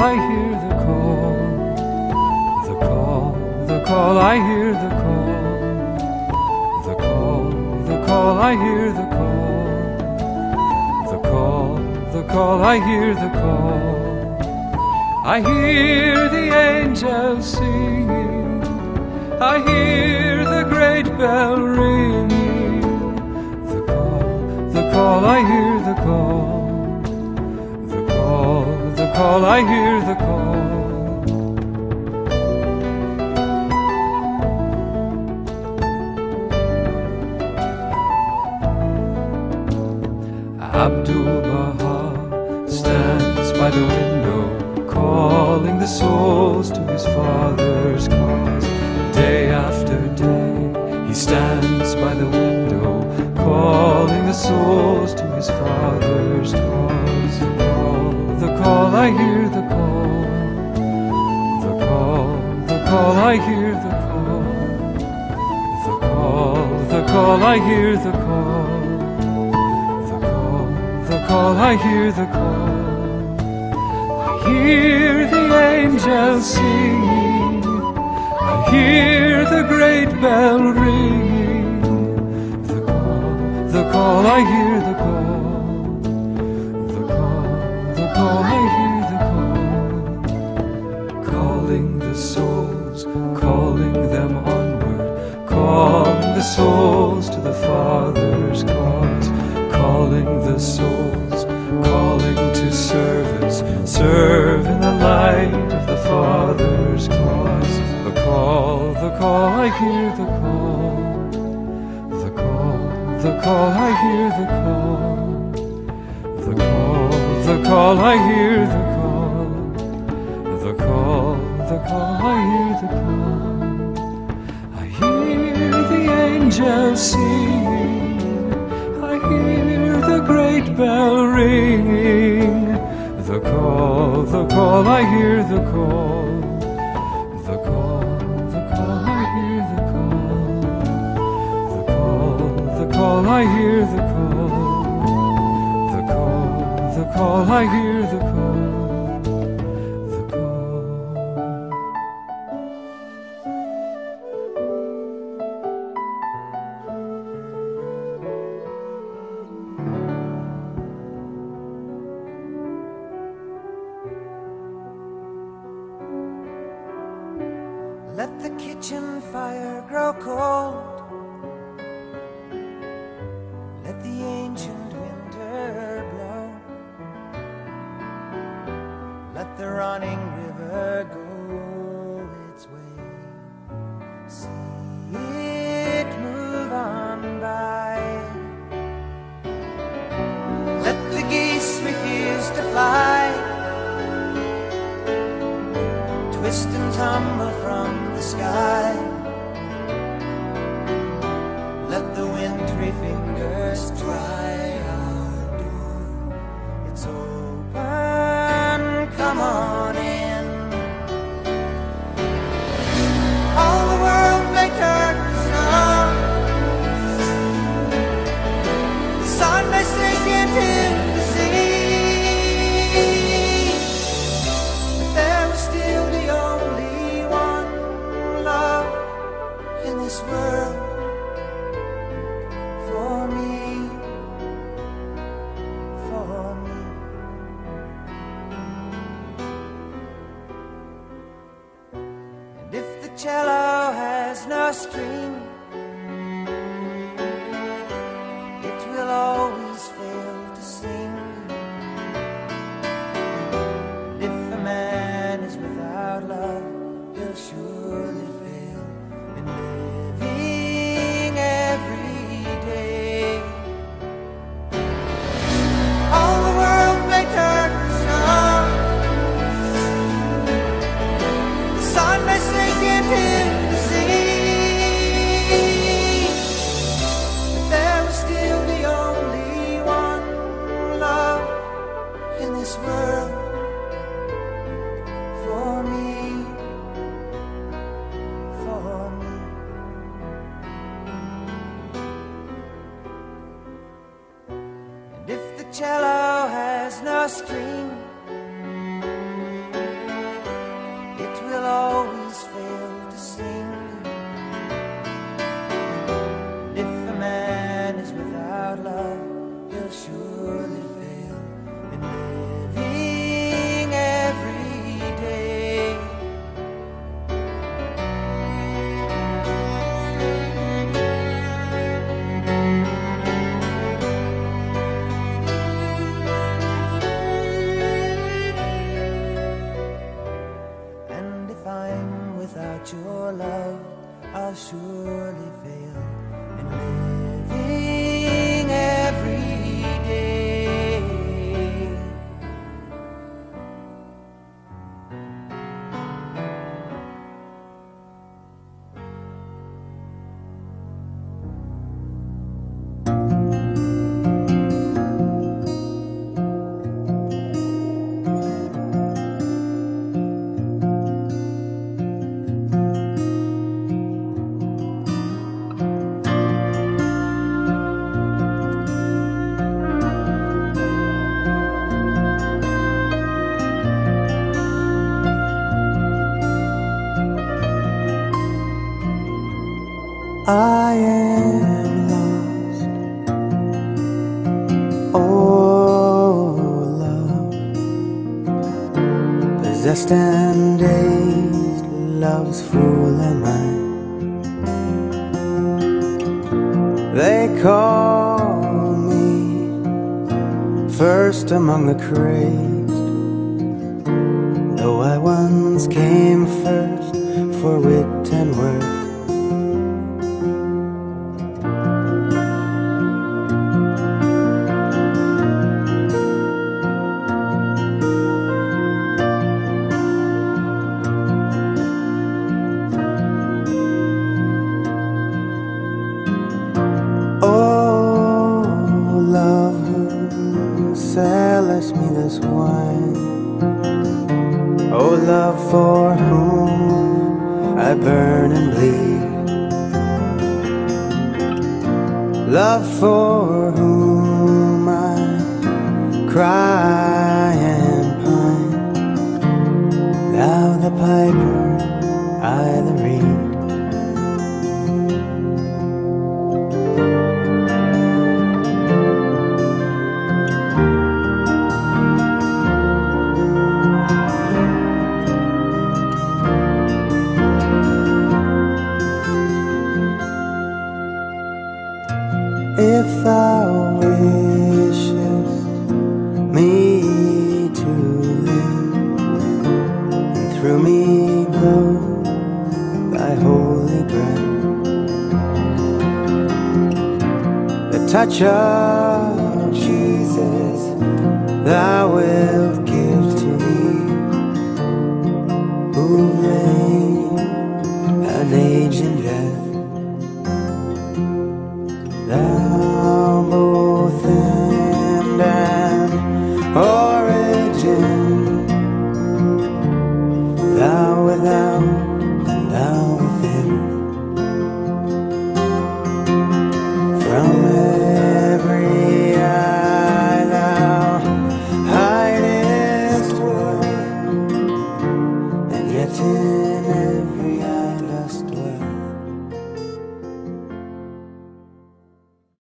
I hear the call. The call, the call, I hear the call. The call, the call, I hear the call. The call, the call, I hear the call. I hear the angels singing. I hear the great bell ringing. The call, the call, I hear the call. Call, I hear the call. Abdul Baha stands by the window, calling the souls to his father's cause. Day after day, he stands by the window, calling the souls to his father's cause. I hear the call. The call, the call, I hear the call. The call, the call, I hear the call. The call, the call, I hear the call. I hear the angels singing. I hear the great bell ringing. The call, the call, I hear the call. The call, the call, souls to the Father's cause, calling the souls, calling to service, serve in the light of the Father's cause. The call, the call, I hear the call. The call, the call, I hear the call. The call, the call, I hear the call. I hear the great bell ringing. The call, the call, I hear the call. The call, the call, I hear the call. The call, the call, I hear the call. The call, the call, I hear the call. The kitchen fire grow cold. Let the ancient winter blow. Let the running river go its way. See it move on by. Let the geese refuse to fly twist and tumble sky. Cello has no string, cello has no string, I am lost. Oh, love, possessed and dazed, love's fool am I. They call me first among the crazed, though I once came first for wit and word. Sellest me this wine? Oh, love, for whom I burn and bleed. Love, for whom I cry touch of Jesus thou wilt give to me, who reign an in death.